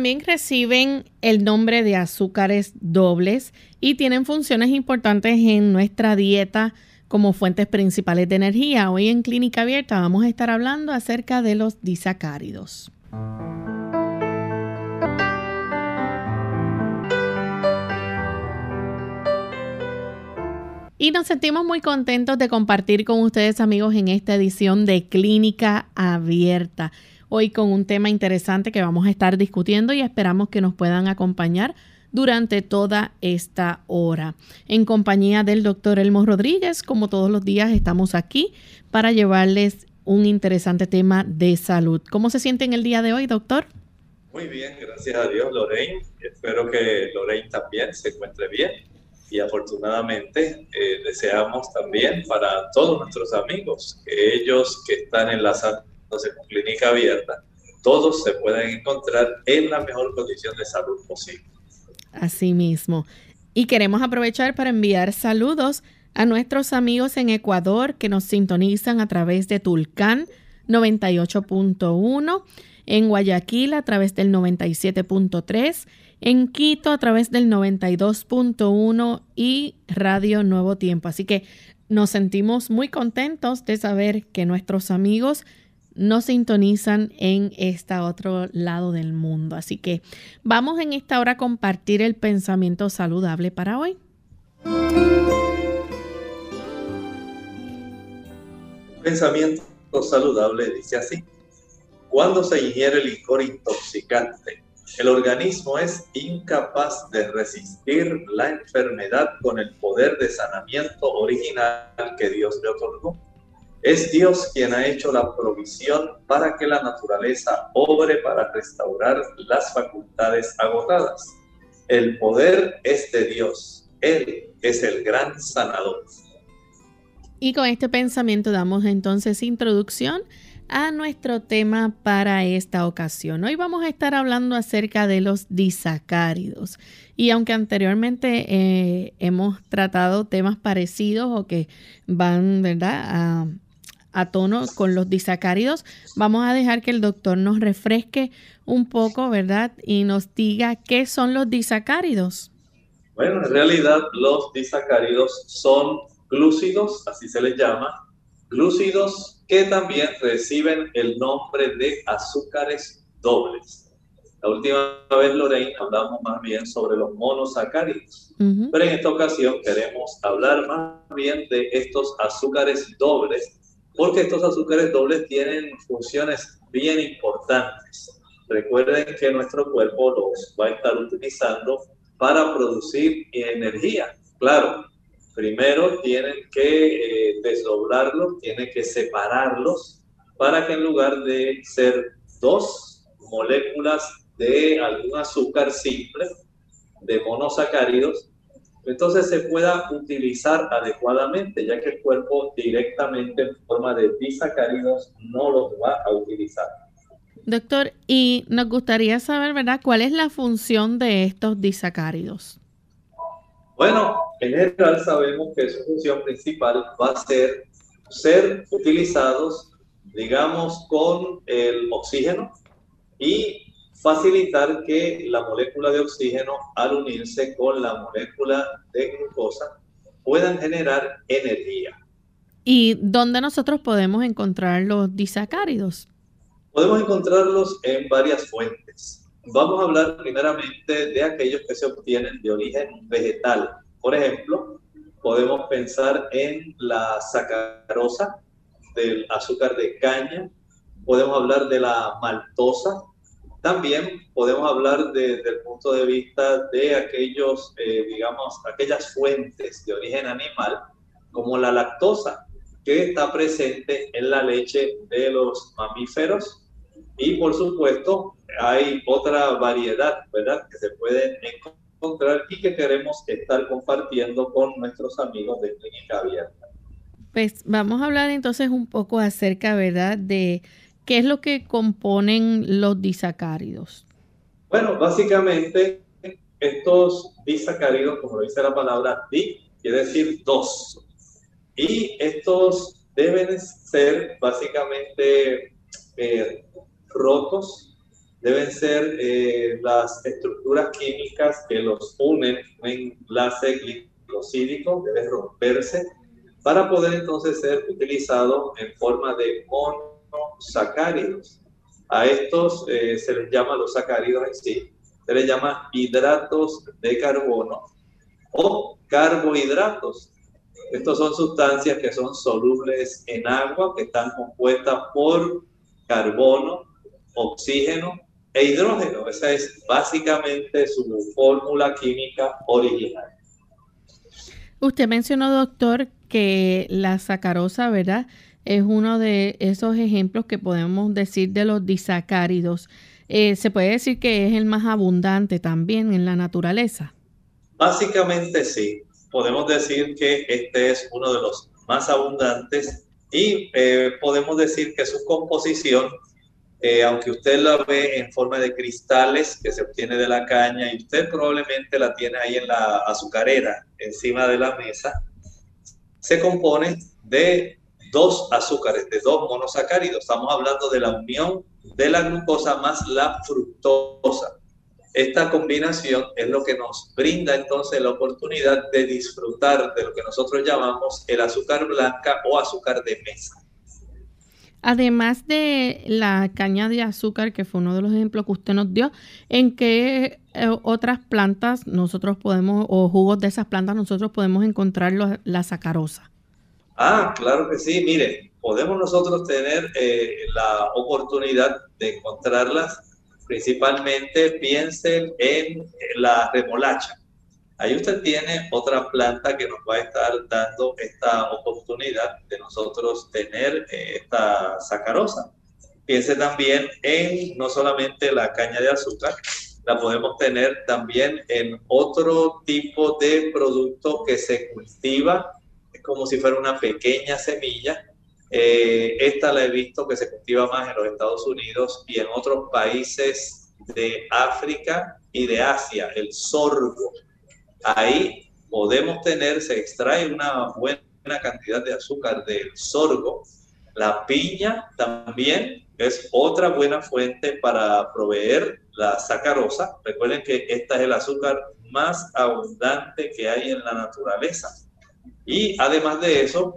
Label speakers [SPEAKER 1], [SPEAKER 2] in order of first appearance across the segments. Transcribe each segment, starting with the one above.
[SPEAKER 1] También reciben el nombre de azúcares dobles y tienen funciones importantes en nuestra dieta como fuentes principales de energía. Hoy en Clínica Abierta vamos a estar hablando acerca de los disacáridos. Y nos sentimos muy contentos de compartir con ustedes amigos en esta edición de Clínica Abierta hoy con un tema interesante que vamos a estar discutiendo y esperamos que nos puedan acompañar durante toda esta hora. En compañía del doctor Elmo Rodríguez, como todos los días, estamos aquí para llevarles un interesante tema de salud. ¿Cómo se siente en el día de hoy, doctor?
[SPEAKER 2] Muy bien, gracias a Dios, Lorraine. Espero que Lorraine también se encuentre bien. Y afortunadamente eh, deseamos también para todos nuestros amigos que ellos que están en la entonces con clínica abierta, todos se pueden encontrar en la mejor condición de salud posible.
[SPEAKER 1] Así mismo. Y queremos aprovechar para enviar saludos a nuestros amigos en Ecuador que nos sintonizan a través de Tulcán 98.1, en Guayaquil a través del 97.3, en Quito a través del 92.1 y Radio Nuevo Tiempo. Así que nos sentimos muy contentos de saber que nuestros amigos no sintonizan en este otro lado del mundo. Así que vamos en esta hora a compartir el pensamiento saludable para hoy.
[SPEAKER 2] Pensamiento saludable dice así. Cuando se ingiere licor intoxicante, el organismo es incapaz de resistir la enfermedad con el poder de sanamiento original que Dios le otorgó es Dios quien ha hecho la provisión para que la naturaleza obre para restaurar las facultades agotadas. El poder es de Dios. Él es el gran sanador.
[SPEAKER 1] Y con este pensamiento damos entonces introducción a nuestro tema para esta ocasión. Hoy vamos a estar hablando acerca de los disacáridos. Y aunque anteriormente eh, hemos tratado temas parecidos o que van, ¿verdad?, a a tono con los disacáridos. Vamos a dejar que el doctor nos refresque un poco, ¿verdad? Y nos diga qué son los disacáridos.
[SPEAKER 2] Bueno, en realidad los disacáridos son glúcidos, así se les llama, glúcidos que también reciben el nombre de azúcares dobles. La última vez, Lorraine, hablamos más bien sobre los monosacáridos, pero en esta ocasión queremos hablar más bien de estos azúcares dobles porque estos azúcares dobles tienen funciones bien importantes. Recuerden que nuestro cuerpo los va a estar utilizando para producir energía. Claro, primero tienen que eh, desdoblarlos, tienen que separarlos para que en lugar de ser dos moléculas de algún azúcar simple, de monosacáridos, entonces se pueda utilizar adecuadamente, ya que el cuerpo directamente en forma de disacáridos no los va a utilizar.
[SPEAKER 1] Doctor, y nos gustaría saber, ¿verdad?, cuál es la función de estos disacáridos.
[SPEAKER 2] Bueno, en general sabemos que su función principal va a ser ser utilizados, digamos, con el oxígeno y facilitar que la molécula de oxígeno al unirse con la molécula de glucosa puedan generar energía.
[SPEAKER 1] ¿Y dónde nosotros podemos encontrar los disacáridos?
[SPEAKER 2] Podemos encontrarlos en varias fuentes. Vamos a hablar primeramente de aquellos que se obtienen de origen vegetal. Por ejemplo, podemos pensar en la sacarosa del azúcar de caña, podemos hablar de la maltosa, También podemos hablar desde el punto de vista de aquellos, eh, digamos, aquellas fuentes de origen animal, como la lactosa, que está presente en la leche de los mamíferos. Y por supuesto, hay otra variedad, ¿verdad?, que se pueden encontrar y que queremos estar compartiendo con nuestros amigos de Clínica Abierta.
[SPEAKER 1] Pues vamos a hablar entonces un poco acerca, ¿verdad?, de ¿Qué es lo que componen los disacáridos?
[SPEAKER 2] Bueno, básicamente estos disacáridos, como dice la palabra di, quiere decir dos. Y estos deben ser básicamente eh, rotos, deben ser eh, las estructuras químicas que los unen, un enlace glicosídico debe romperse para poder entonces ser utilizado en forma de mono sacáridos. A estos eh, se les llama los sacáridos en sí, se les llama hidratos de carbono o carbohidratos. Estos son sustancias que son solubles en agua, que están compuestas por carbono, oxígeno e hidrógeno. Esa es básicamente su fórmula química original.
[SPEAKER 1] Usted mencionó, doctor, que la sacarosa, ¿verdad? Es uno de esos ejemplos que podemos decir de los disacáridos. Eh, se puede decir que es el más abundante también en la naturaleza.
[SPEAKER 2] Básicamente sí, podemos decir que este es uno de los más abundantes y eh, podemos decir que su composición, eh, aunque usted la ve en forma de cristales que se obtiene de la caña y usted probablemente la tiene ahí en la azucarera encima de la mesa, se compone de dos azúcares, de dos monosacáridos. Estamos hablando de la unión de la glucosa más la fructosa. Esta combinación es lo que nos brinda entonces la oportunidad de disfrutar de lo que nosotros llamamos el azúcar blanca o azúcar de mesa.
[SPEAKER 1] Además de la caña de azúcar, que fue uno de los ejemplos que usted nos dio, ¿en qué eh, otras plantas nosotros podemos, o jugos de esas plantas nosotros podemos encontrar la sacarosa?
[SPEAKER 2] Ah, claro que sí. Mire, podemos nosotros tener eh, la oportunidad de encontrarlas. Principalmente piensen en la remolacha. Ahí usted tiene otra planta que nos va a estar dando esta oportunidad de nosotros tener eh, esta sacarosa. Piense también en no solamente la caña de azúcar, la podemos tener también en otro tipo de producto que se cultiva como si fuera una pequeña semilla. Eh, esta la he visto que se cultiva más en los Estados Unidos y en otros países de África y de Asia, el sorgo. Ahí podemos tener, se extrae una buena cantidad de azúcar del sorgo. La piña también es otra buena fuente para proveer la sacarosa. Recuerden que esta es el azúcar más abundante que hay en la naturaleza. Y además de eso,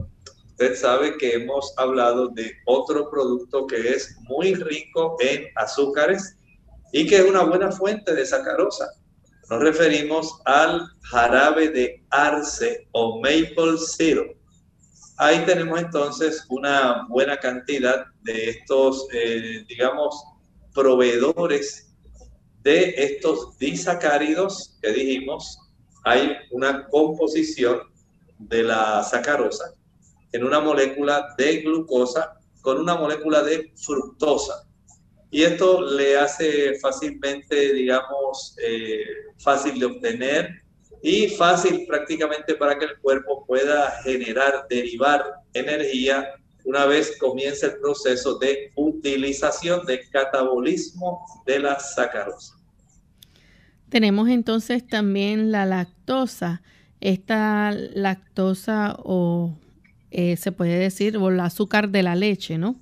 [SPEAKER 2] usted sabe que hemos hablado de otro producto que es muy rico en azúcares y que es una buena fuente de sacarosa. Nos referimos al jarabe de arce o maple syrup. Ahí tenemos entonces una buena cantidad de estos, eh, digamos, proveedores de estos disacáridos que dijimos. Hay una composición de la sacarosa en una molécula de glucosa con una molécula de fructosa. Y esto le hace fácilmente, digamos, eh, fácil de obtener y fácil prácticamente para que el cuerpo pueda generar, derivar energía una vez comience el proceso de utilización de catabolismo de la sacarosa.
[SPEAKER 1] Tenemos entonces también la lactosa esta lactosa o eh, se puede decir, o el azúcar de la leche, ¿no?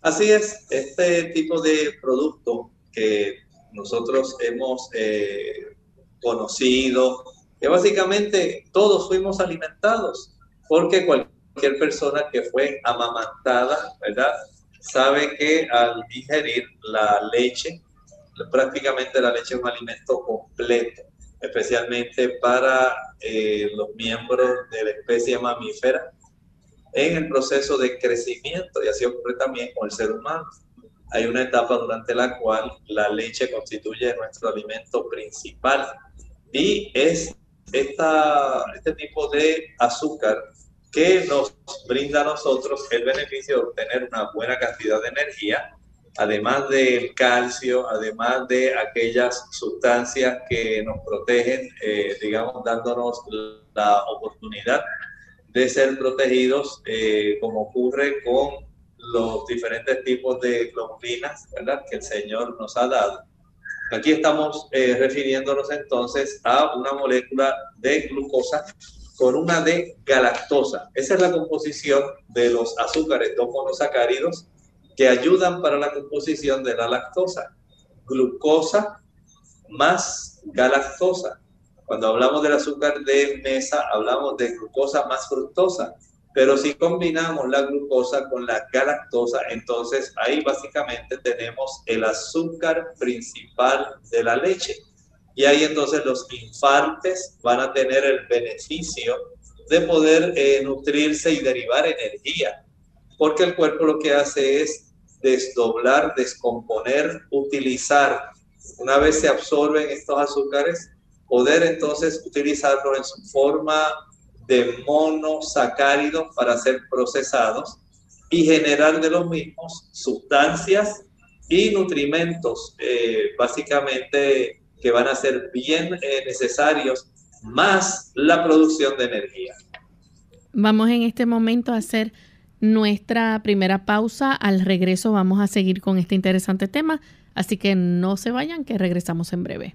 [SPEAKER 2] Así es, este tipo de producto que nosotros hemos eh, conocido, que básicamente todos fuimos alimentados, porque cualquier persona que fue amamantada, ¿verdad? Sabe que al digerir la leche, prácticamente la leche es un alimento completo especialmente para eh, los miembros de la especie mamífera en el proceso de crecimiento y así ocurre también con el ser humano. hay una etapa durante la cual la leche constituye nuestro alimento principal y es esta, este tipo de azúcar que nos brinda a nosotros el beneficio de obtener una buena cantidad de energía, además del calcio, además de aquellas sustancias que nos protegen, eh, digamos, dándonos la oportunidad de ser protegidos, eh, como ocurre con los diferentes tipos de globulinas, ¿verdad? Que el Señor nos ha dado. Aquí estamos eh, refiriéndonos entonces a una molécula de glucosa con una de galactosa. Esa es la composición de los azúcares, dos monosacáridos que ayudan para la composición de la lactosa. Glucosa más galactosa. Cuando hablamos del azúcar de mesa, hablamos de glucosa más fructosa. Pero si combinamos la glucosa con la galactosa, entonces ahí básicamente tenemos el azúcar principal de la leche. Y ahí entonces los infantes van a tener el beneficio de poder eh, nutrirse y derivar energía. Porque el cuerpo lo que hace es desdoblar, descomponer, utilizar. Una vez se absorben estos azúcares, poder entonces utilizarlo en su forma de monosacáridos para ser procesados y generar de los mismos sustancias y nutrimentos, eh, básicamente que van a ser bien eh, necesarios, más la producción de energía.
[SPEAKER 1] Vamos en este momento a hacer nuestra primera pausa. Al regreso vamos a seguir con este interesante tema, así que no se vayan, que regresamos en breve.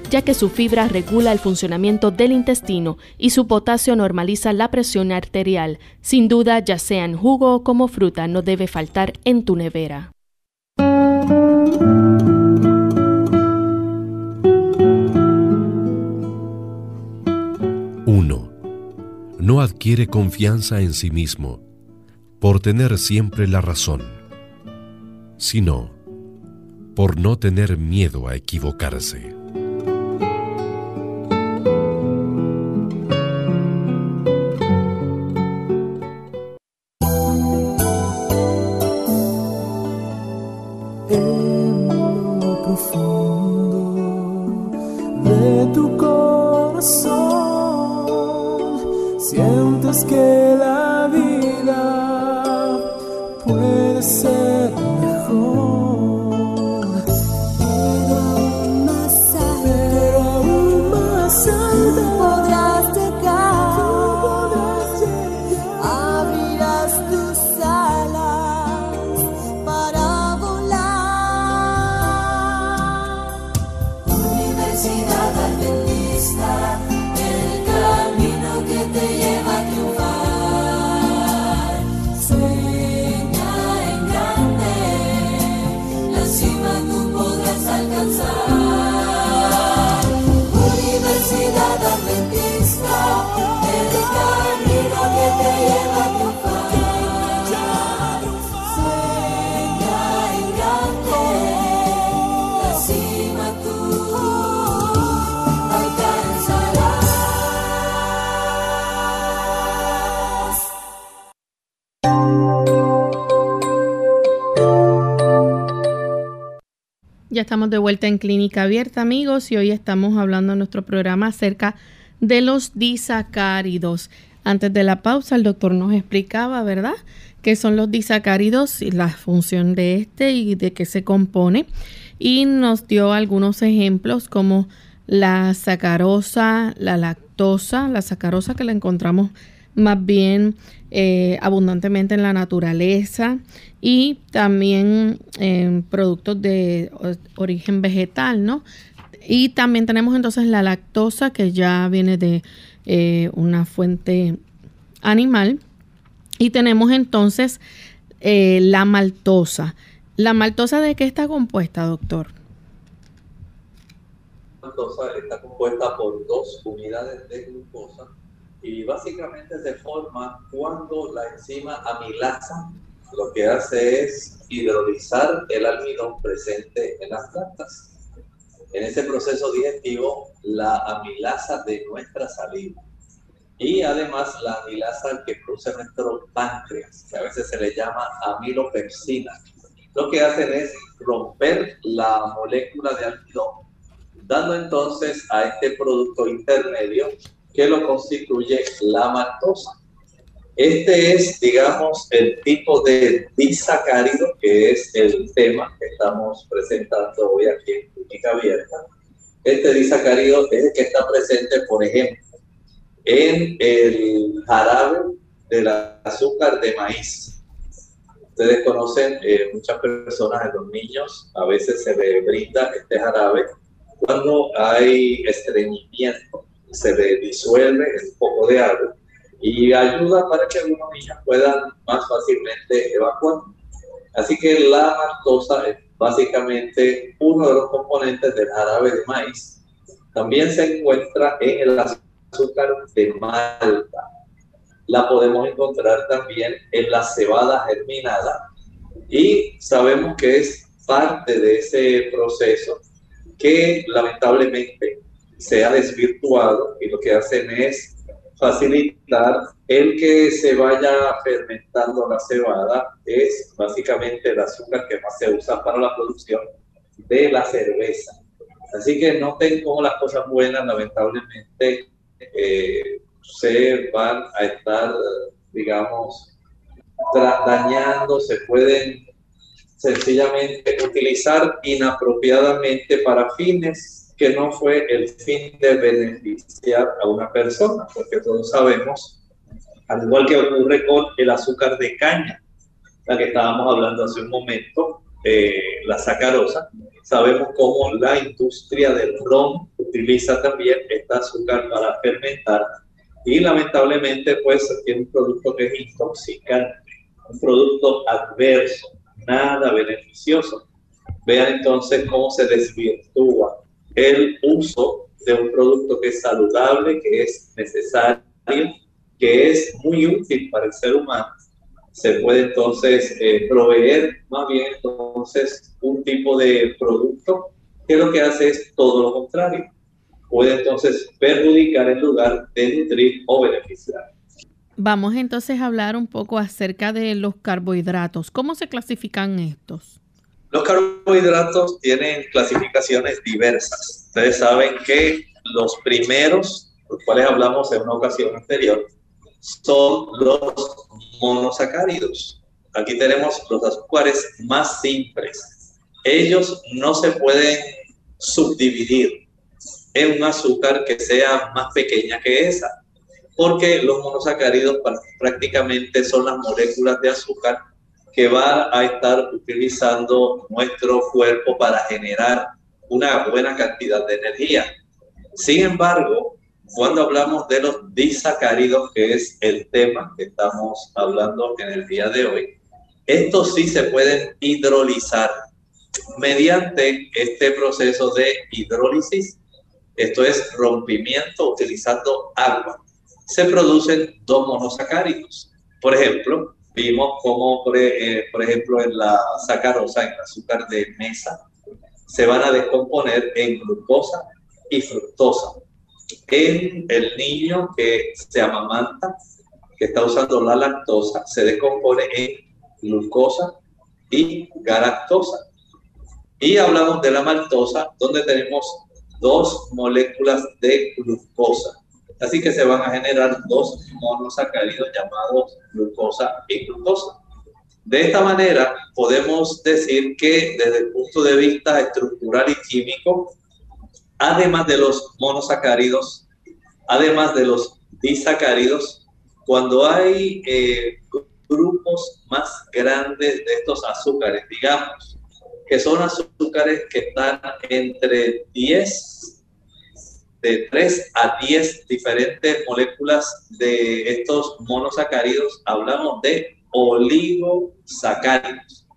[SPEAKER 3] ya que su fibra regula el funcionamiento del intestino y su potasio normaliza la presión arterial. Sin duda, ya sea en jugo o como fruta, no debe faltar en tu nevera.
[SPEAKER 4] No adquiere confianza en sí mismo por tener siempre la razón, sino por no tener miedo a equivocarse.
[SPEAKER 1] Estamos de vuelta en Clínica Abierta, amigos, y hoy estamos hablando en nuestro programa acerca de los disacáridos. Antes de la pausa, el doctor nos explicaba, ¿verdad?, qué son los disacáridos y la función de este y de qué se compone. Y nos dio algunos ejemplos como la sacarosa, la lactosa, la sacarosa que la encontramos más bien eh, abundantemente en la naturaleza y también en productos de origen vegetal, ¿no? Y también tenemos entonces la lactosa que ya viene de eh, una fuente animal. Y tenemos entonces eh, la maltosa. ¿La maltosa de qué está compuesta, doctor?
[SPEAKER 2] maltosa está compuesta por dos unidades de glucosa y básicamente se forma cuando la enzima amilasa lo que hace es hidrolizar el almidón presente en las plantas. En ese proceso digestivo, la amilasa de nuestra saliva y además la amilasa que produce nuestro páncreas, que a veces se le llama amilopepsina, lo que hacen es romper la molécula de almidón, dando entonces a este producto intermedio que lo constituye la maltosa. Este es, digamos, el tipo de disacárido que es el tema que estamos presentando hoy aquí en Clínica Abierta. Este disacárido es el que está presente, por ejemplo, en el jarabe del azúcar de maíz. Ustedes conocen, eh, muchas personas, los niños, a veces se le brinda este jarabe cuando hay estreñimiento, se le disuelve un poco de agua y ayuda para que algunos niños puedan más fácilmente evacuar. Así que la maltosa es básicamente uno de los componentes del jarabe de maíz. También se encuentra en el azúcar de malta. La podemos encontrar también en la cebada germinada y sabemos que es parte de ese proceso que lamentablemente se ha desvirtuado y lo que hacen es facilitar el que se vaya fermentando la cebada es básicamente el azúcar que más se usa para la producción de la cerveza. Así que noten cómo las cosas buenas lamentablemente eh, se van a estar, digamos, dañando, se pueden sencillamente utilizar inapropiadamente para fines que no fue el fin de beneficiar a una persona, porque todos sabemos, al igual que ocurre con el azúcar de caña, la que estábamos hablando hace un momento, eh, la sacarosa, sabemos cómo la industria del ron utiliza también este azúcar para fermentar y lamentablemente pues tiene un producto que es intoxicante, un producto adverso, nada beneficioso. Vean entonces cómo se desvirtúa el uso de un producto que es saludable, que es necesario, que es muy útil para el ser humano, se puede entonces eh, proveer más bien entonces un tipo de producto que lo que hace es todo lo contrario. Puede entonces perjudicar en lugar de nutrir o beneficiar.
[SPEAKER 1] Vamos entonces a hablar un poco acerca de los carbohidratos. ¿Cómo se clasifican estos?
[SPEAKER 2] Los carbohidratos tienen clasificaciones diversas. Ustedes saben que los primeros, los cuales hablamos en una ocasión anterior, son los monosacáridos. Aquí tenemos los azúcares más simples. Ellos no se pueden subdividir en un azúcar que sea más pequeña que esa, porque los monosacáridos prácticamente son las moléculas de azúcar que va a estar utilizando nuestro cuerpo para generar una buena cantidad de energía. Sin embargo, cuando hablamos de los disacáridos, que es el tema que estamos hablando en el día de hoy, estos sí se pueden hidrolizar mediante este proceso de hidrólisis. Esto es rompimiento utilizando agua. Se producen dos monosacáridos. Por ejemplo, vimos cómo, eh, por, ejemplo, en la sacarosa, en azúcar de mesa, se van a descomponer en glucosa y fructosa. En el niño que se amamanta, que está usando la lactosa, se descompone en glucosa y galactosa. Y hablamos de la maltosa, donde tenemos dos moléculas de glucosa. Así que se van a generar dos monosacáridos llamados glucosa y glucosa. De esta manera, podemos decir que desde el punto de vista estructural y químico, además de los monosacáridos, además de los disacáridos, cuando hay eh, grupos más grandes de estos azúcares, digamos, que son azúcares que están entre 10 de 3 a 10 diferentes moléculas de estos monosacáridos, hablamos de oligosacáridos.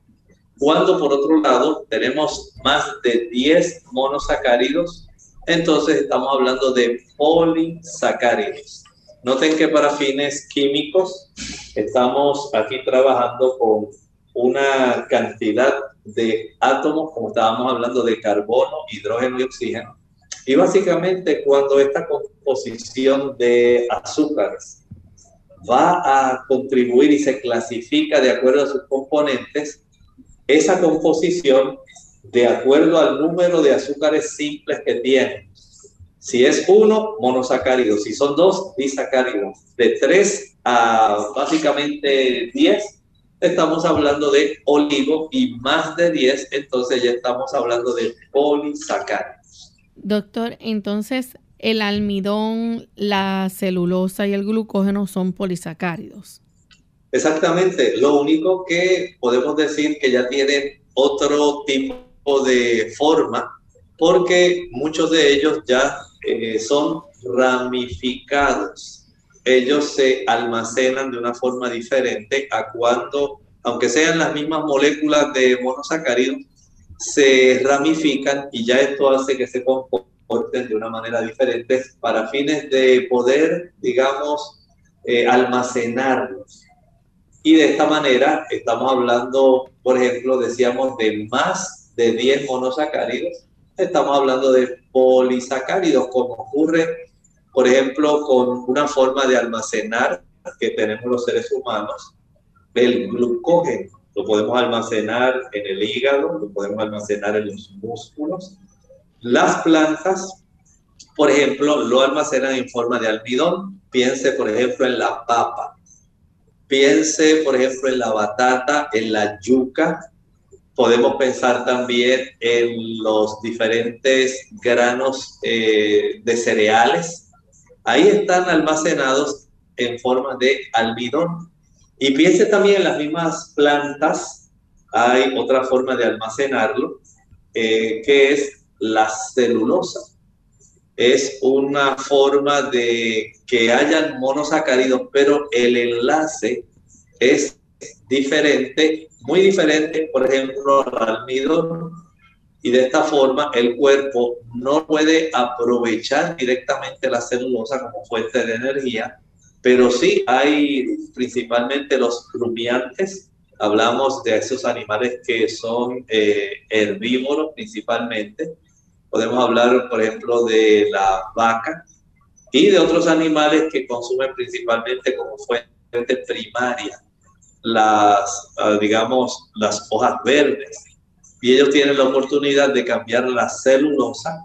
[SPEAKER 2] Cuando por otro lado tenemos más de 10 monosacáridos, entonces estamos hablando de polisacáridos. Noten que para fines químicos estamos aquí trabajando con una cantidad de átomos, como estábamos hablando de carbono, hidrógeno y oxígeno. Y básicamente cuando esta composición de azúcares va a contribuir y se clasifica de acuerdo a sus componentes, esa composición de acuerdo al número de azúcares simples que tiene. Si es uno, monosacáridos. Si son dos, disacáridos. De tres a básicamente diez, estamos hablando de oligo y más de diez, entonces ya estamos hablando de polisacáridos.
[SPEAKER 1] Doctor, entonces el almidón, la celulosa y el glucógeno son polisacáridos.
[SPEAKER 2] Exactamente, lo único que podemos decir que ya tienen otro tipo de forma, porque muchos de ellos ya eh, son ramificados. Ellos se almacenan de una forma diferente a cuando, aunque sean las mismas moléculas de monosacáridos, se ramifican y ya esto hace que se comporten de una manera diferente para fines de poder, digamos, eh, almacenarlos. Y de esta manera estamos hablando, por ejemplo, decíamos de más de 10 monosacáridos, estamos hablando de polisacáridos, como ocurre, por ejemplo, con una forma de almacenar que tenemos los seres humanos, el glucógeno. Lo podemos almacenar en el hígado, lo podemos almacenar en los músculos. Las plantas, por ejemplo, lo almacenan en forma de almidón. Piense, por ejemplo, en la papa. Piense, por ejemplo, en la batata, en la yuca, Podemos pensar también en los diferentes granos eh, de cereales. Ahí están almacenados en forma de almidón. Y piense también en las mismas plantas. Hay otra forma de almacenarlo, eh, que es la celulosa. Es una forma de que hayan monosacáridos, pero el enlace es diferente muy diferente, por ejemplo, al almidón. Y de esta forma el cuerpo no puede aprovechar directamente la celulosa como fuente de energía, pero sí hay principalmente los rumiantes. Hablamos de esos animales que son eh, herbívoros principalmente. Podemos hablar, por ejemplo, de la vaca y de otros animales que consumen principalmente como fuente primaria las, ah, digamos, las hojas verdes. Y ellos tienen la oportunidad de cambiar la celulosa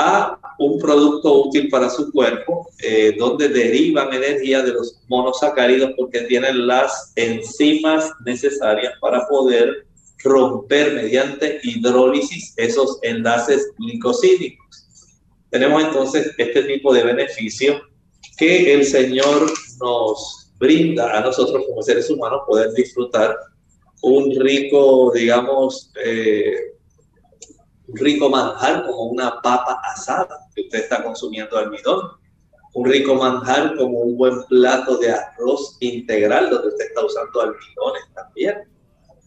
[SPEAKER 2] a un producto útil para su cuerpo, eh, donde derivan energía de los monosacáridos porque tienen las enzimas necesarias para poder romper mediante hidrólisis esos enlaces glicosídicos. Tenemos entonces este tipo de beneficio que el Señor nos brinda a nosotros como seres humanos poder disfrutar un rico, digamos, eh, rico manjar como una papa asada que usted está consumiendo almidón, un rico manjar como un buen plato de arroz integral donde usted está usando almidones también.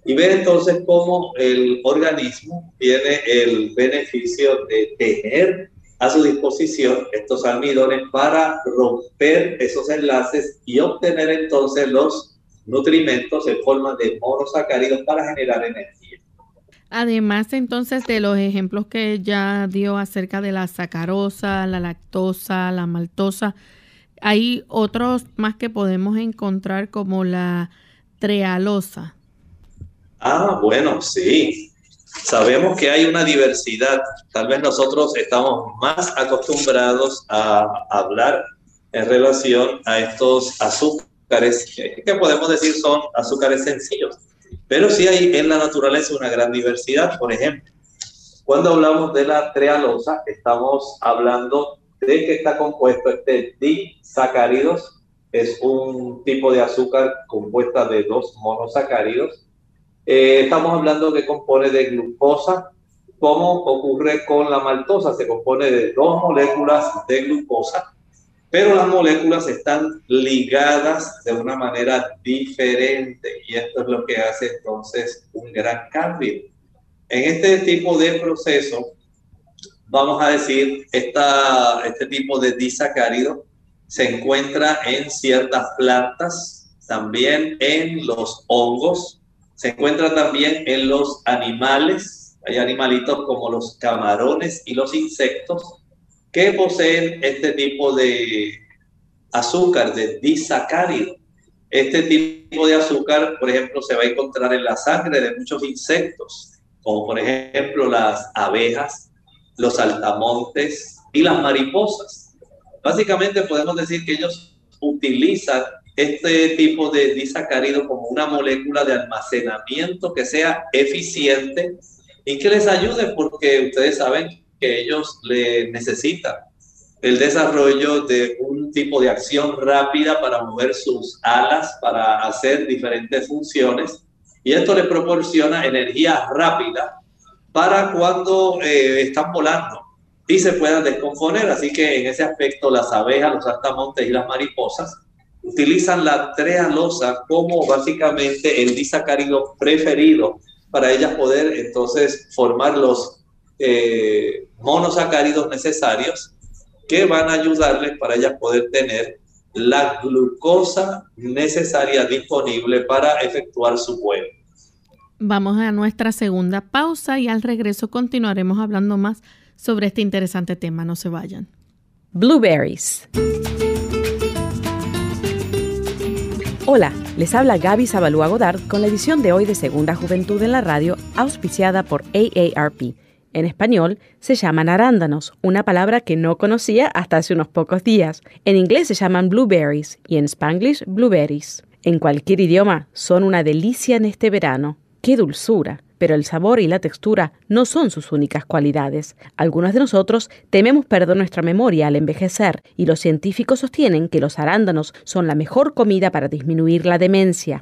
[SPEAKER 2] Y ver entonces cómo el organismo tiene el beneficio de tener a su disposición estos almidones para romper esos enlaces y obtener entonces los nutrimentos en forma de monosacáridos para generar energía.
[SPEAKER 1] Además entonces de los ejemplos que ya dio acerca de la sacarosa, la lactosa, la maltosa, hay otros más que podemos encontrar como la trealosa.
[SPEAKER 2] Ah, bueno, sí. Sabemos que hay una diversidad. Tal vez nosotros estamos más acostumbrados a hablar en relación a estos azúcares, que podemos decir son azúcares sencillos. Pero sí hay en la naturaleza una gran diversidad. Por ejemplo, cuando hablamos de la trealosa, estamos hablando de que está compuesto este disacáridos, es un tipo de azúcar compuesta de dos monosacáridos. Eh, estamos hablando que compone de glucosa, como ocurre con la maltosa, se compone de dos moléculas de glucosa, pero las moléculas están ligadas de una manera diferente y esto es lo que hace entonces un gran cambio. En este tipo de proceso vamos a decir, esta, este tipo de disacárido se encuentra en ciertas plantas, también en los hongos, se encuentra también en los animales, hay animalitos como los camarones y los insectos que poseen este tipo de azúcar, de disacárido. Este tipo de azúcar, por ejemplo, se va a encontrar en la sangre de muchos insectos, como por ejemplo las abejas, los altamontes y las mariposas. Básicamente podemos decir que ellos utilizan este tipo de disacárido como una molécula de almacenamiento que sea eficiente y que les ayude porque ustedes saben que ellos le necesitan el desarrollo de un tipo de acción rápida para mover sus alas, para hacer diferentes funciones. Y esto les proporciona energía rápida para cuando eh, están volando y se puedan descomponer. Así que en ese aspecto las abejas, los altamontes y las mariposas utilizan la trealosa como básicamente el disacárido preferido para ellas poder entonces formar los eh, monosacáridos necesarios que van a ayudarles para ellas poder tener la glucosa necesaria disponible para efectuar su vuelo.
[SPEAKER 1] Vamos a nuestra segunda pausa y al regreso continuaremos hablando más sobre este interesante tema. No se vayan.
[SPEAKER 5] Blueberries. Hola, les habla Gaby Zabalúa Godard con la edición de hoy de Segunda Juventud en la Radio, auspiciada por AARP en español se llaman arándanos, una palabra que no conocía hasta hace unos pocos días. En inglés se llaman blueberries y en spanglish blueberries. En cualquier idioma son una delicia en este verano. ¡Qué dulzura! Pero el sabor y la textura no son sus únicas cualidades. Algunos de nosotros tememos perder nuestra memoria al envejecer y los científicos sostienen que los arándanos son la mejor comida para disminuir la demencia.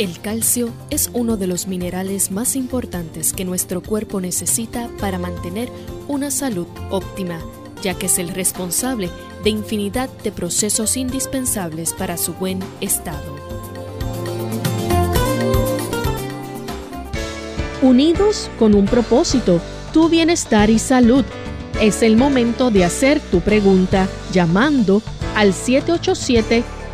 [SPEAKER 3] El calcio es uno de los minerales más importantes que nuestro cuerpo necesita para mantener una salud óptima, ya que es el responsable de infinidad de procesos indispensables para su buen estado. Unidos con un propósito, tu bienestar y salud. Es el momento de hacer tu pregunta llamando al 787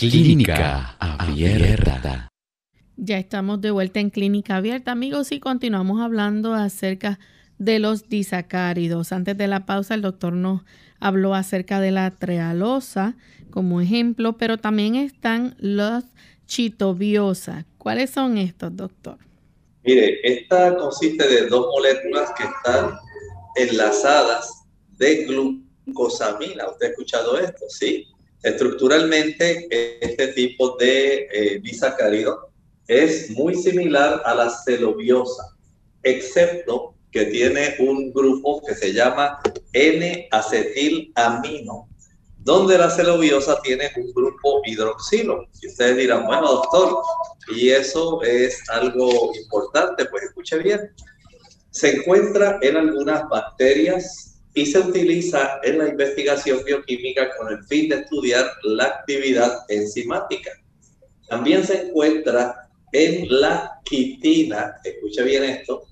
[SPEAKER 6] Clínica Abierta.
[SPEAKER 1] Ya estamos de vuelta en Clínica Abierta, amigos, y continuamos hablando acerca de los disacáridos. Antes de la pausa, el doctor nos habló acerca de la trealosa como ejemplo, pero también están los chitobiosa. ¿Cuáles son estos, doctor?
[SPEAKER 2] Mire, esta consiste de dos moléculas que están enlazadas de glucosamina. ¿Usted ha escuchado esto? Sí. Estructuralmente, este tipo de eh, es muy similar a la celobiosa, excepto que tiene un grupo que se llama N-acetilamino, donde la celobiosa tiene un grupo hidroxilo. Y ustedes dirán, bueno, doctor, y eso es algo importante, pues escuche bien. Se encuentra en algunas bacterias, y se utiliza en la investigación bioquímica con el fin de estudiar la actividad enzimática. También se encuentra en la quitina, escuche bien esto,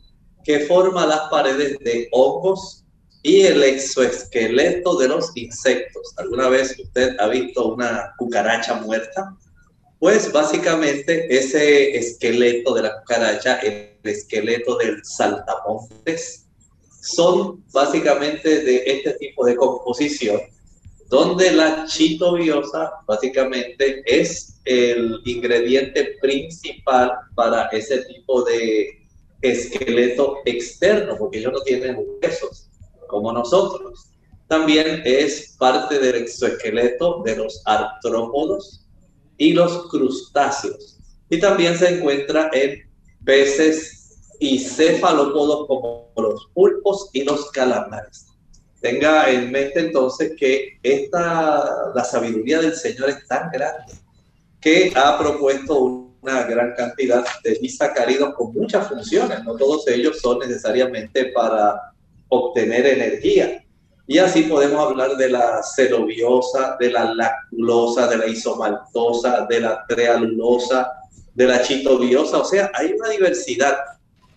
[SPEAKER 2] que forma las paredes de hongos y el exoesqueleto de los insectos. ¿Alguna vez usted ha visto una cucaracha muerta? Pues básicamente ese esqueleto de la cucaracha, el esqueleto del saltamontes, son básicamente de este tipo de composición, donde la chitobiosa básicamente es el ingrediente principal para ese tipo de esqueleto externo, porque ellos no tienen huesos como nosotros. También es parte del exoesqueleto de los artrópodos y los crustáceos. Y también se encuentra en peces y cefalópodos como los pulpos y los calamares. Tenga en mente entonces que esta, la sabiduría del Señor es tan grande que ha propuesto una gran cantidad de disacáridos con muchas funciones. No todos ellos son necesariamente para obtener energía. Y así podemos hablar de la celobiosa, de la lactulosa, de la isomaltosa, de la trealulosa, de la chitobiosa. O sea, hay una diversidad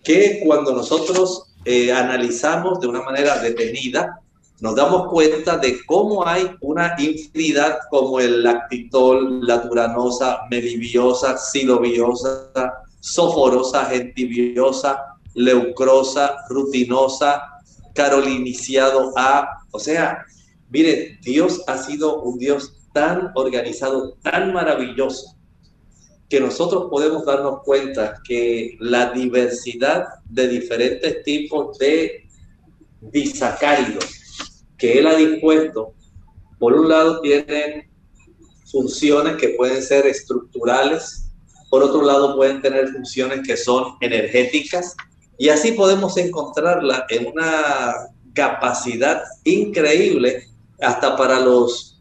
[SPEAKER 2] que cuando nosotros eh, analizamos de una manera detenida, nos damos cuenta de cómo hay una infinidad como el lactitol, la turanosa, medibiosa, silobiosa, soforosa, gentibiosa, leucrosa, rutinosa, caroliniciado A. O sea, mire, Dios ha sido un Dios tan organizado, tan maravilloso, que nosotros podemos darnos cuenta que la diversidad de diferentes tipos de disacáridos que Él ha dispuesto, por un lado tienen funciones que pueden ser estructurales, por otro lado pueden tener funciones que son energéticas, y así podemos encontrarla en una capacidad increíble hasta para los,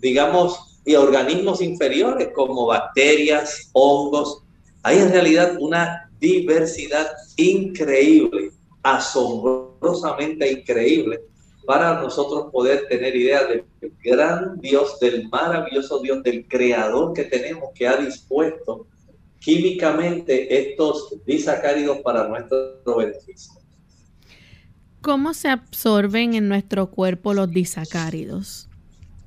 [SPEAKER 2] digamos, y organismos inferiores como bacterias, hongos. Hay en realidad una diversidad increíble, asombrosamente increíble, para nosotros poder tener idea del gran Dios, del maravilloso Dios, del creador que tenemos, que ha dispuesto químicamente estos disacáridos para nuestro beneficio.
[SPEAKER 1] ¿Cómo se absorben en nuestro cuerpo los disacáridos?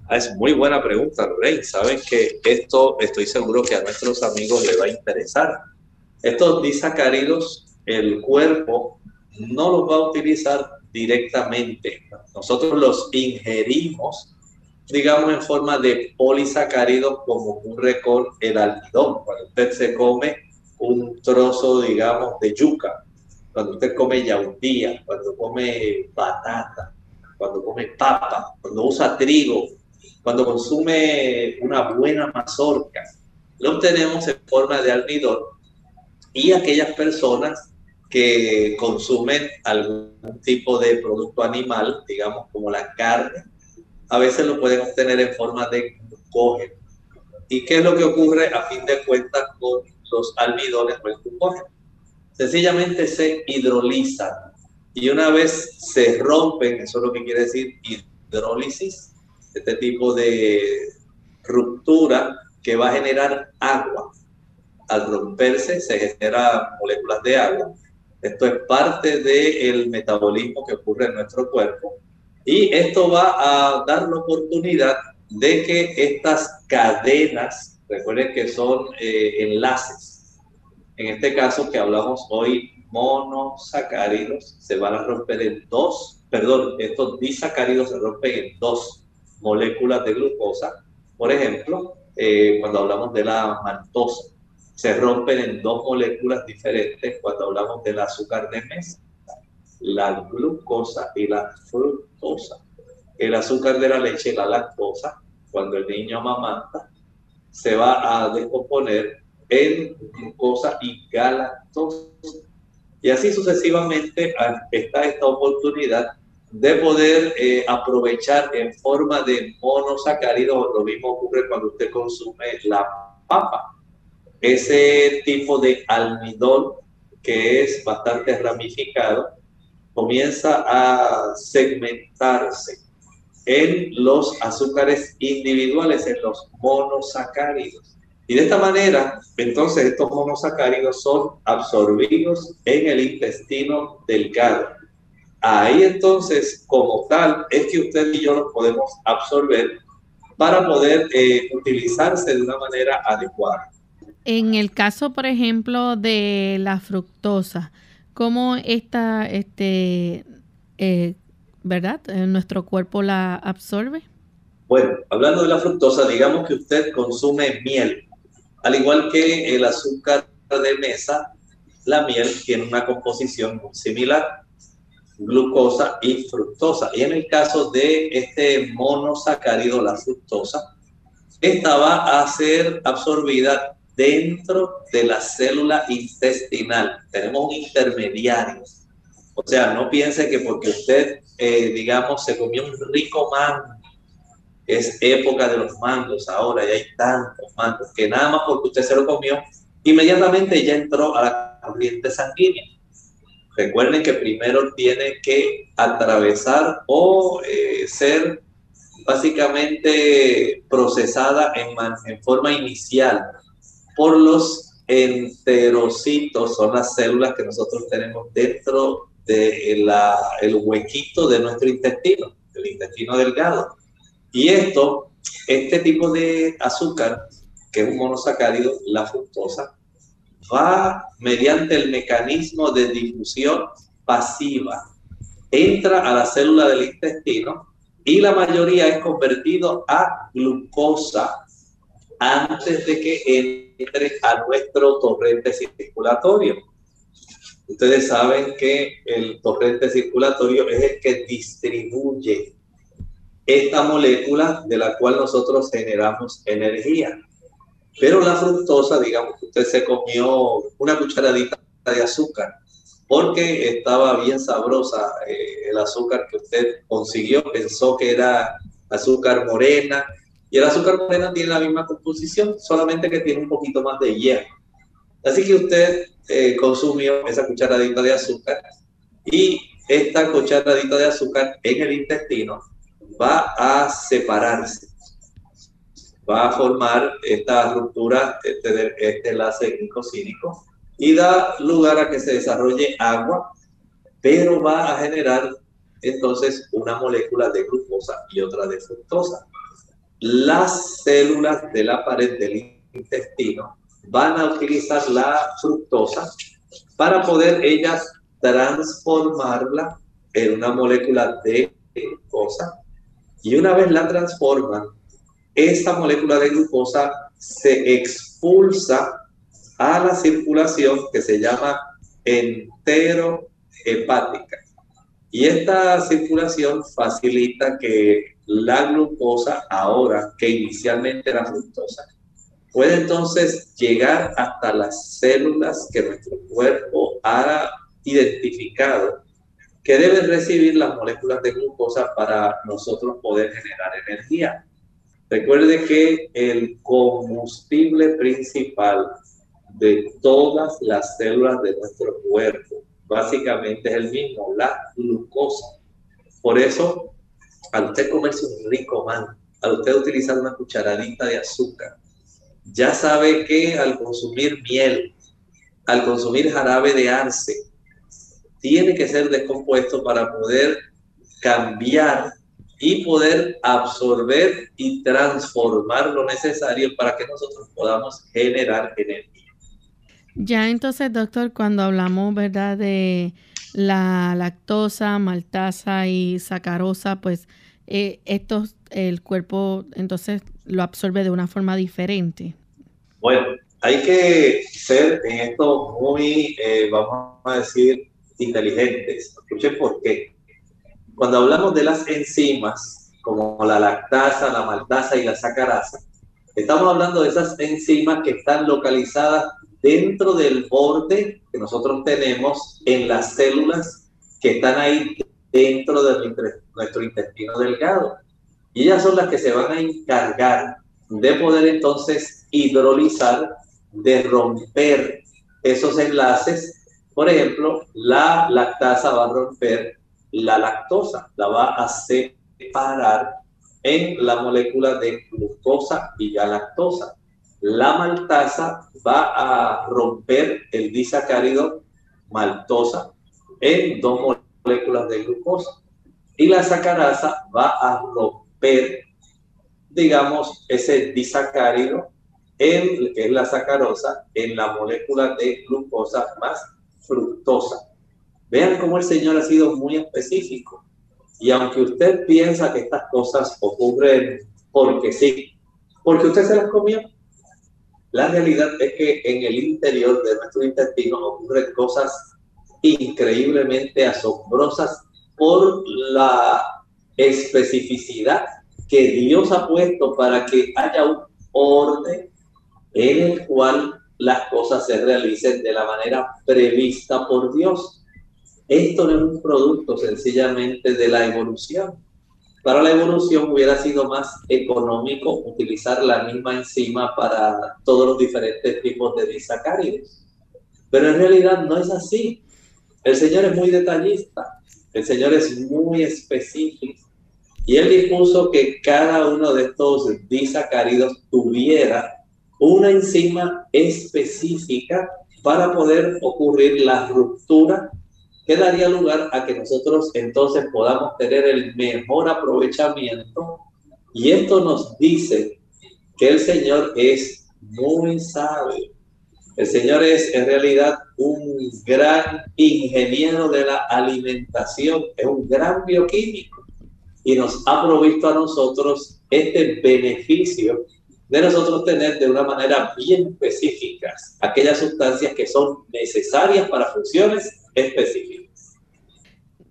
[SPEAKER 2] Ah, es muy buena pregunta, Rey. Saben que esto estoy seguro que a nuestros amigos les va a interesar. Estos disacáridos, el cuerpo no los va a utilizar directamente. Nosotros los ingerimos digamos, en forma de polisacáridos, como ocurre con el almidón. Cuando usted se come un trozo, digamos, de yuca, cuando usted come yautía, cuando come batata, cuando come papa, cuando usa trigo, cuando consume una buena mazorca, lo obtenemos en forma de almidón y aquellas personas que consumen algún tipo de producto animal, digamos como la carne, a veces lo pueden obtener en forma de glucógeno. ¿Y qué es lo que ocurre a fin de cuentas con los almidones o el glucógeno? Sencillamente se hidrolizan y una vez se rompen, eso es lo que quiere decir hidrólisis, este tipo de ruptura que va a generar agua. Al romperse se generan moléculas de agua. Esto es parte del metabolismo que ocurre en nuestro cuerpo y esto va a dar la oportunidad de que estas cadenas, recuerden que son eh, enlaces, en este caso que hablamos hoy, monosacáridos, se van a romper en dos, perdón, estos disacáridos se rompen en dos moléculas de glucosa. Por ejemplo, eh, cuando hablamos de la maltosa, se rompen en dos moléculas diferentes cuando hablamos del azúcar de mesa la glucosa y la fructosa. El azúcar de la leche la lactosa, cuando el niño amamanta, se va a descomponer en glucosa y galactosa. Y así sucesivamente está esta oportunidad de poder eh, aprovechar en forma de monosacáridos. Lo mismo ocurre cuando usted consume la papa. Ese tipo de almidón que es bastante ramificado comienza a segmentarse en los azúcares individuales, en los monosacáridos. Y de esta manera, entonces estos monosacáridos son absorbidos en el intestino delgado. Ahí entonces, como tal, es que usted y yo los podemos absorber para poder eh, utilizarse de una manera adecuada.
[SPEAKER 1] En el caso, por ejemplo, de la fructosa, ¿cómo esta, este, eh, verdad, eh, nuestro cuerpo la absorbe?
[SPEAKER 2] Bueno, hablando de la fructosa, digamos que usted consume miel, al igual que el azúcar de mesa, la miel tiene una composición similar, glucosa y fructosa. Y en el caso de este monosacárido, la fructosa, esta va a ser absorbida dentro de la célula intestinal. Tenemos un intermediario. O sea, no piense que porque usted, eh, digamos, se comió un rico mango, es época de los mangos ahora, y hay tantos mangos, que nada más porque usted se lo comió, inmediatamente ya entró a la corriente sanguínea. Recuerden que primero tiene que atravesar o eh, ser básicamente procesada en, forma inicial por los enterocitos, son las células que nosotros tenemos dentro del el huequito de nuestro intestino, el intestino delgado. Y esto, este tipo de azúcar, que es un monosacárido, la fructosa, va mediante el mecanismo de difusión pasiva, entra a la célula del intestino y la mayoría es convertido a glucosa antes de que entre a nuestro torrente circulatorio. Ustedes saben que el torrente circulatorio es el que distribuye esta molécula de la cual nosotros generamos energía. Pero la fructosa, digamos que usted se comió una cucharadita de azúcar porque estaba bien sabrosa eh, el azúcar que usted consiguió, pensó que era azúcar morena y el azúcar morena tiene la misma composición, solamente que tiene un poquito más de hierro. Así que usted eh, consumió esa cucharadita de azúcar y esta cucharadita de azúcar en el intestino va a separarse, va a formar esta ruptura, este, este enlace glicosídico y da lugar a que se desarrolle agua, pero va a generar entonces una molécula de glucosa y otra de fructosa. Las células de la pared del intestino van a utilizar la fructosa para poder ellas transformarla en una molécula de glucosa y una vez la transforman, esta molécula de glucosa se expulsa a la circulación que se llama enterohepática. Y esta circulación facilita que la glucosa, ahora que inicialmente era fructosa, puede entonces llegar hasta las células que nuestro cuerpo ha identificado que deben recibir las moléculas de glucosa para nosotros poder generar energía. Recuerde que el combustible principal de todas las células de nuestro cuerpo básicamente es el mismo, la glucosa. Por eso al usted comerse un rico man, al usted utilizar una cucharadita de azúcar, ya sabe que al consumir miel, al consumir jarabe de arce, tiene que ser descompuesto para poder cambiar y poder absorber y transformar lo necesario para que nosotros podamos generar energía.
[SPEAKER 1] Ya entonces, doctor, cuando hablamos, ¿verdad?, de la lactosa, maltasa y sacarosa, pues eh, esto el cuerpo entonces lo absorbe de una forma diferente.
[SPEAKER 2] Bueno, hay que ser en esto muy, eh, vamos a decir, inteligentes. Escuchen por qué. Cuando hablamos de las enzimas, como la lactasa, la maltasa y la sacarasa, estamos hablando de esas enzimas que están localizadas dentro del borde que nosotros tenemos en las células que están ahí dentro de nuestro intestino delgado. Y ellas son las que se van a encargar de poder entonces hidrolizar, de romper esos enlaces Por ejemplo, la lactasa va a romper la lactosa, la va a separar en la molécula de glucosa y galactosa. La maltasa va a romper el disacárido maltosa en dos moléculas de glucosa. Y la sacarasa va a romper, digamos, ese disacárido en que es la sacarosa en la molécula de glucosa más fructosa. Vean cómo el Señor ha sido muy específico. Y aunque usted piensa que estas cosas ocurren porque sí, porque usted se las comió, la realidad es que en el interior de nuestro intestino ocurren cosas increíblemente asombrosas por la especificidad que Dios ha puesto para que haya un orden en el cual las cosas se realicen de la manera prevista por Dios. Esto no es un producto sencillamente de la evolución. Para la evolución hubiera sido más económico utilizar la misma enzima para todos los diferentes tipos de disacáridos. Pero en realidad no es así. El Señor es muy detallista, el Señor es muy específico y Él dispuso que cada uno de estos disacáridos tuviera una enzima específica para poder ocurrir la ruptura que daría lugar a que nosotros entonces podamos tener el mejor aprovechamiento. Y esto nos dice que el Señor es muy sabio. El Señor es en realidad un gran ingeniero de la alimentación, es un gran bioquímico y nos ha provisto a nosotros este beneficio de nosotros tener de una manera bien específica aquellas sustancias que son necesarias para funciones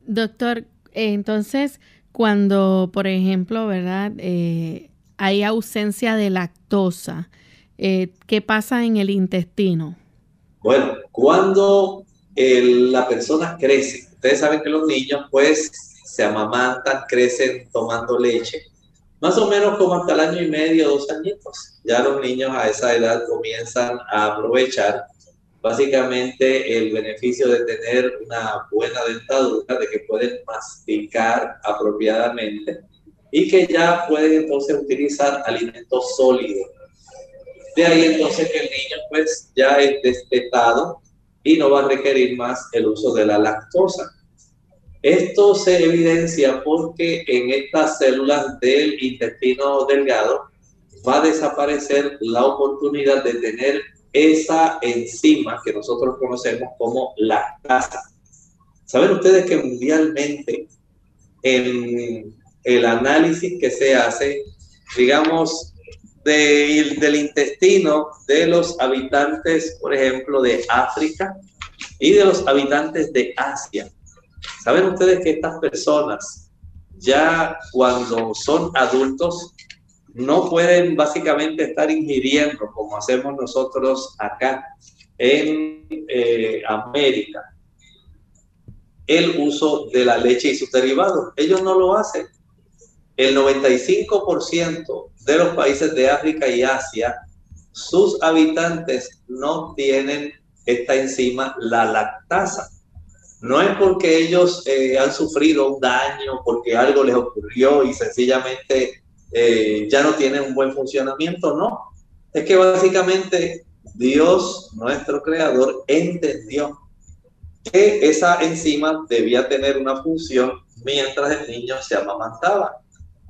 [SPEAKER 1] Doctor, entonces, cuando, por ejemplo, ¿verdad? Eh, hay ausencia de lactosa, eh, ¿qué pasa en el intestino?
[SPEAKER 2] Bueno, cuando la persona crece, ustedes saben que los niños pues se amamantan, crecen tomando leche más o menos como hasta el año y medio, dos añitos. Ya los niños a esa edad comienzan a aprovechar básicamente el beneficio de tener una buena dentadura, de que pueden masticar apropiadamente y que ya pueden entonces utilizar alimentos sólidos. De ahí entonces que el niño pues ya es destetado y no va a requerir más el uso de la lactosa. Esto se evidencia porque en estas células del intestino delgado va a desaparecer la oportunidad de tener esa enzima que nosotros conocemos como lactasa. ¿Saben ustedes que mundialmente en el análisis que se hace, digamos, del intestino de los habitantes, por ejemplo, de África y de los habitantes de Asia, ¿Saben ustedes que estas personas ya cuando son adultos no pueden básicamente estar ingiriendo como hacemos nosotros acá en eh, América el uso de la leche y sus derivados. Ellos no lo hacen. El 95% de los países de África y Asia, sus habitantes no tienen esta enzima, la lactasa. No es porque ellos eh, han sufrido un daño, porque algo les ocurrió y sencillamente eh, ya no tienen un buen funcionamiento, no. Es que básicamente Dios, nuestro creador, entendió que esa enzima debía tener una función mientras el niño se amamantaba.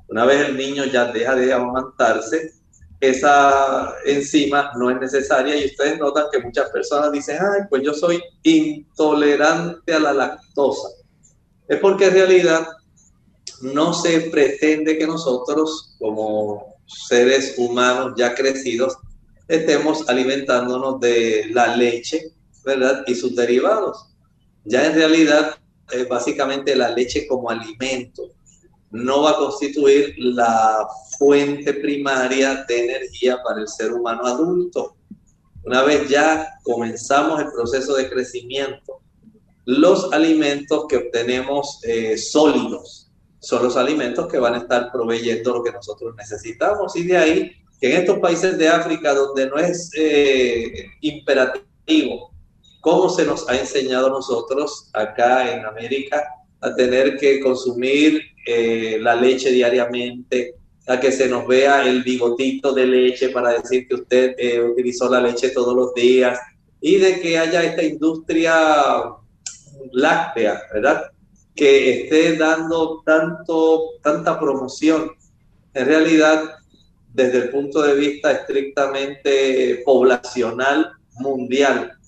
[SPEAKER 2] Una vez el niño ya deja de amamantarse, esa enzima no es necesaria y ustedes notan que muchas personas dicen, ay, pues yo soy intolerante a la lactosa. Es porque en realidad no se pretende que nosotros como seres humanos ya crecidos estemos alimentándonos de la leche, ¿verdad? Y sus derivados. Ya en realidad básicamente la leche como alimento no va a constituir la fuente primaria de energía para el ser humano adulto. Una vez ya comenzamos el proceso de crecimiento, los alimentos que obtenemos eh, sólidos son los alimentos que van a estar proveyendo lo que nosotros necesitamos. Y de ahí que en estos países de África donde no es eh, imperativo cómo se nos ha enseñado a nosotros acá en América a tener que consumir eh, la leche diariamente, a que se nos vea el bigotito de leche para decir que usted eh, utilizó la leche todos los días y de que haya esta industria láctea, ¿verdad? Que esté dando tanto, tanta promoción. En realidad, desde el punto de vista estrictamente poblacional mundial,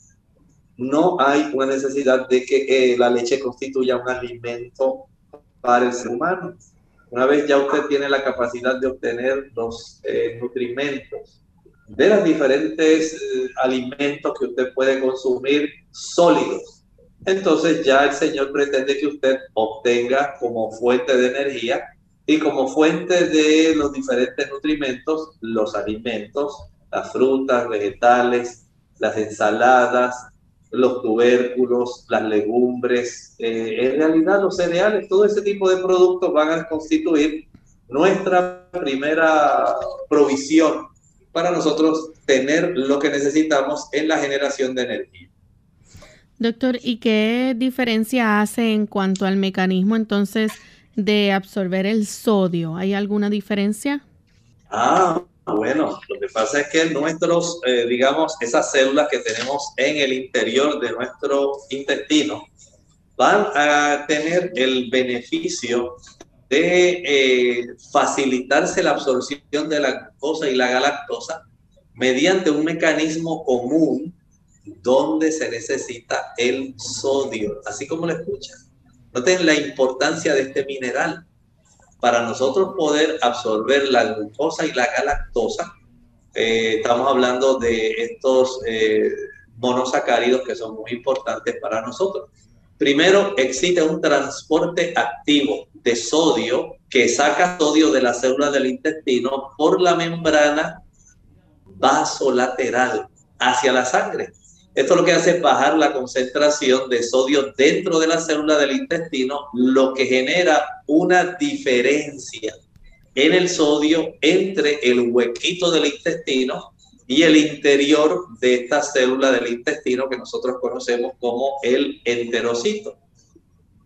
[SPEAKER 2] no hay una necesidad de que eh, la leche constituya un alimento para el ser humano. Una vez ya usted tiene la capacidad de obtener los eh, de los diferentes eh, alimentos que usted puede consumir sólidos, entonces ya el Señor pretende que usted obtenga como fuente de energía y como fuente de los diferentes nutrimentos los alimentos, las frutas, vegetales, las ensaladas, los tubérculos, las legumbres, eh, en realidad los cereales, todo ese tipo de productos van a constituir nuestra primera provisión para nosotros tener lo que necesitamos en la generación de energía.
[SPEAKER 1] Doctor, ¿y qué diferencia hace en cuanto al mecanismo entonces de absorber el sodio? ¿Hay alguna diferencia?
[SPEAKER 2] Ah, bueno, lo que pasa es que nuestros, eh, digamos, esas células que tenemos en el interior de nuestro intestino van a tener el beneficio de eh, facilitarse la absorción de la glucosa y la galactosa mediante un mecanismo común donde se necesita el sodio, así como lo escuchan. Noten la importancia de este mineral para nosotros poder absorber la glucosa y la galactosa, eh, estamos hablando de estos eh, monosacáridos que son muy importantes para nosotros. Primero, existe un transporte activo de sodio que saca sodio de las células del intestino por la membrana vasolateral hacia la sangre. Esto lo que hace es bajar la concentración de sodio dentro de la célula del intestino, lo que genera una diferencia en el sodio entre el huequito del intestino y el interior de esta célula del intestino que nosotros conocemos como el enterocito.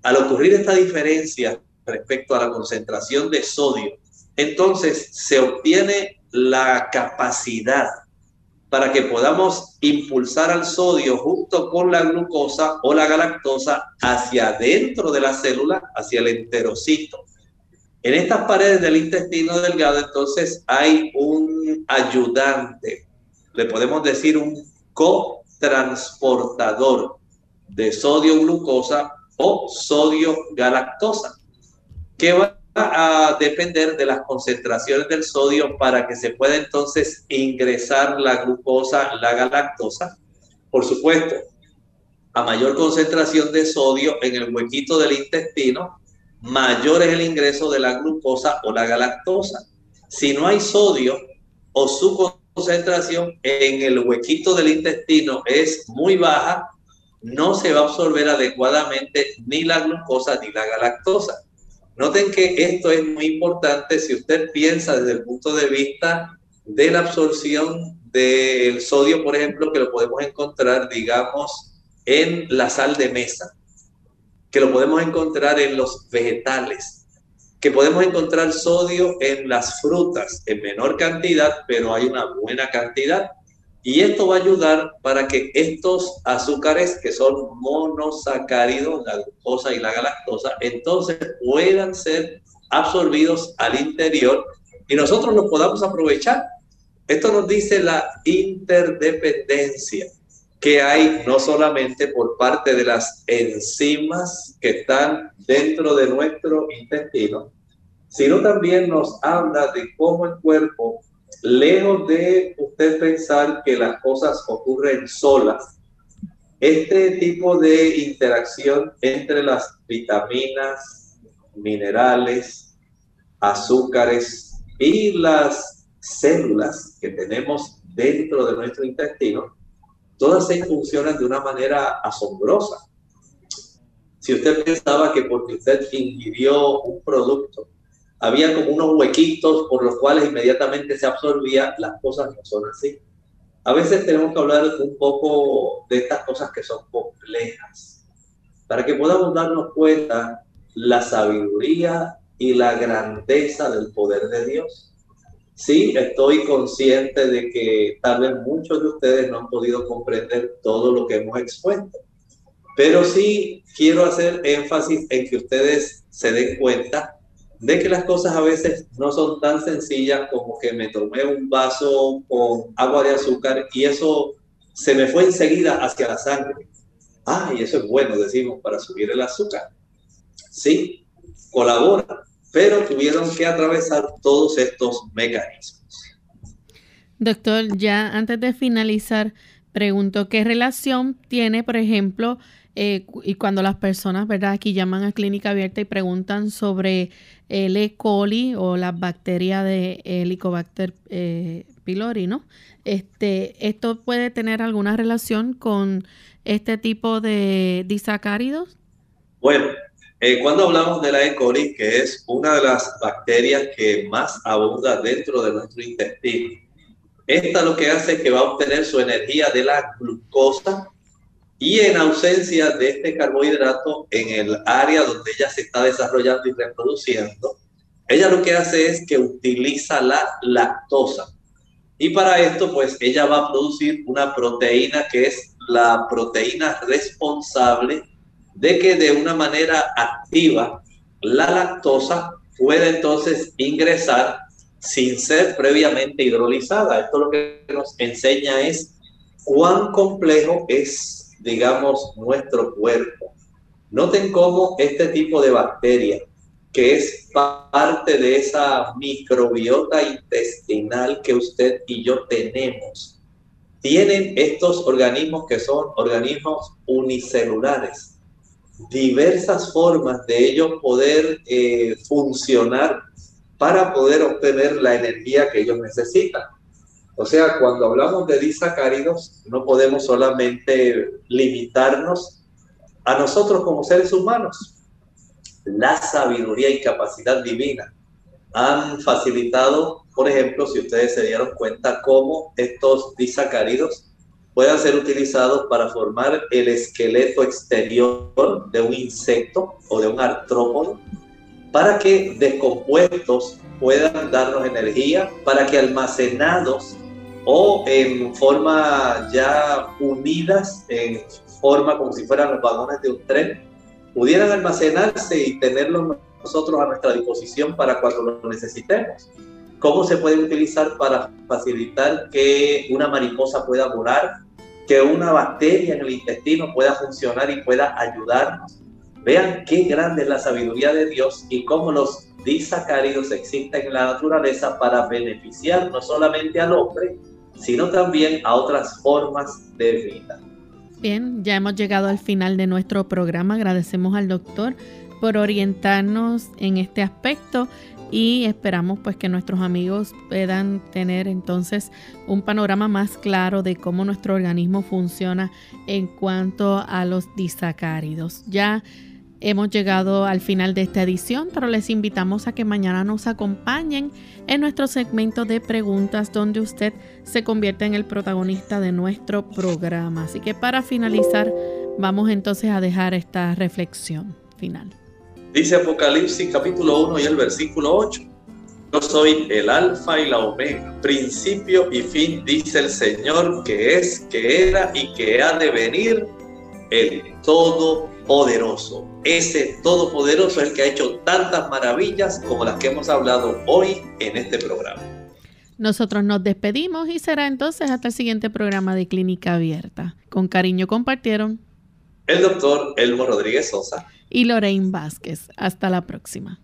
[SPEAKER 2] Al ocurrir esta diferencia respecto a la concentración de sodio, entonces se obtiene la capacidad para que podamos impulsar al sodio junto con la glucosa o la galactosa hacia adentro de la célula, hacia el enterocito. En estas paredes del intestino delgado, entonces hay un ayudante, le podemos decir un cotransportador de sodio glucosa o sodio galactosa, que va a depender de las concentraciones del sodio para que se pueda entonces ingresar la glucosa, la galactosa. Por supuesto, a mayor concentración de sodio en el huequito del intestino, mayor es el ingreso de la glucosa o la galactosa. Si no hay sodio o su concentración en el huequito del intestino es muy baja, no se va a absorber adecuadamente ni la glucosa ni la galactosa. Noten que esto es muy importante si usted piensa desde el punto de vista de la absorción del sodio, por ejemplo, que lo podemos encontrar, digamos, en la sal de mesa, que lo podemos encontrar en los vegetales, que podemos encontrar sodio en las frutas en menor cantidad, pero hay una buena cantidad. Y esto va a ayudar para que estos azúcares, que son monosacáridos, la glucosa y la galactosa, entonces puedan ser absorbidos al interior y nosotros los podamos aprovechar. Esto nos dice la interdependencia que hay no solamente por parte de las enzimas que están dentro de nuestro intestino, sino también nos habla de cómo el cuerpo lejos de usted pensar que las cosas ocurren solas, este tipo de interacción entre las vitaminas, minerales, azúcares y las células que tenemos dentro de nuestro intestino, todas se funcionan de una manera asombrosa. Si usted pensaba que porque usted ingirió un producto había como unos huequitos por los cuales inmediatamente se absorbía, las cosas no son así. a veces tenemos que hablar un poco de estas cosas que son complejas, para que podamos darnos cuenta la sabiduría y la grandeza del poder de Dios. Sí, estoy consciente de que tal vez muchos de ustedes no han podido comprender todo lo que hemos expuesto, pero sí quiero hacer énfasis en que ustedes se den cuenta de que las cosas a veces no son tan sencillas como que me tomé un vaso con agua de azúcar y eso se me fue enseguida hacia la sangre. Ah, y eso es bueno, decimos, para subir el azúcar. Sí, colabora, pero tuvieron que atravesar todos estos mecanismos.
[SPEAKER 1] Doctor, ya antes de finalizar, pregunto qué relación tiene, por ejemplo, eh, y cuando las personas, ¿verdad? Aquí llaman a clínica abierta y preguntan sobre el E. coli o la bacteria de Helicobacter eh, pylori, ¿no? Este, ¿Esto puede tener alguna relación con este tipo de disacáridos?
[SPEAKER 2] Bueno, eh, cuando hablamos de la E. coli, que es una de las bacterias que más abunda dentro de nuestro intestino, esta lo que hace es que va a obtener su energía de la glucosa y en ausencia de este carbohidrato en el área donde ella se está desarrollando y reproduciendo, ella lo que hace es que utiliza la lactosa. Y para esto, pues ella va a producir una proteína que es la proteína responsable de que de una manera activa la lactosa puede entonces ingresar sin ser previamente hidrolizada. Esto lo que nos enseña es cuán complejo es digamos, nuestro cuerpo. Noten cómo este tipo de bacteria, que es parte de esa microbiota intestinal que usted y yo tenemos, tienen estos organismos que son organismos unicelulares, diversas formas de ellos poder eh, funcionar para poder obtener la energía que ellos necesitan. O sea, cuando hablamos de disacáridos, no podemos solamente limitarnos a nosotros como seres humanos. La sabiduría y capacidad divina han facilitado, por ejemplo, si ustedes se dieron cuenta, cómo estos disacáridos puedan ser utilizados para formar el esqueleto exterior de un insecto o de un artrópodo, para que descompuestos puedan darnos energía, para que almacenados o en forma ya unidas, en forma como si fueran los vagones de un tren, pudieran almacenarse y tenerlos nosotros a nuestra disposición para cuando lo necesitemos. ¿Cómo se puede utilizar para facilitar que una mariposa pueda volar, que una bacteria en el intestino pueda funcionar y pueda ayudarnos? Vean qué grande es la sabiduría de Dios y cómo los disacáridos existen en la naturaleza para beneficiar no solamente al hombre, sino también a otras formas de vida.
[SPEAKER 1] Bien, ya hemos llegado al final de nuestro programa. Agradecemos al doctor por orientarnos en este aspecto y esperamos pues que nuestros amigos puedan tener entonces un panorama más claro de cómo nuestro organismo funciona en cuanto a los disacáridos. Ya Hemos llegado al final de esta edición, pero les invitamos a que mañana nos acompañen en nuestro segmento de preguntas donde usted se convierte en el protagonista de nuestro programa. Así que para finalizar, vamos entonces a dejar esta reflexión final.
[SPEAKER 2] Dice Apocalipsis capítulo 1 y el versículo 8. Yo soy el alfa y la omega, principio y fin, dice el Señor, que es, que era y que ha de venir, el Todopoderoso. Ese Todopoderoso es el que ha hecho tantas maravillas como las que hemos hablado hoy en este programa.
[SPEAKER 1] Nosotros nos despedimos y será entonces hasta el siguiente programa de Clínica Abierta. Con cariño compartieron
[SPEAKER 2] el doctor Elmo Rodríguez Sosa
[SPEAKER 1] y Lorraine Vázquez. Hasta la próxima.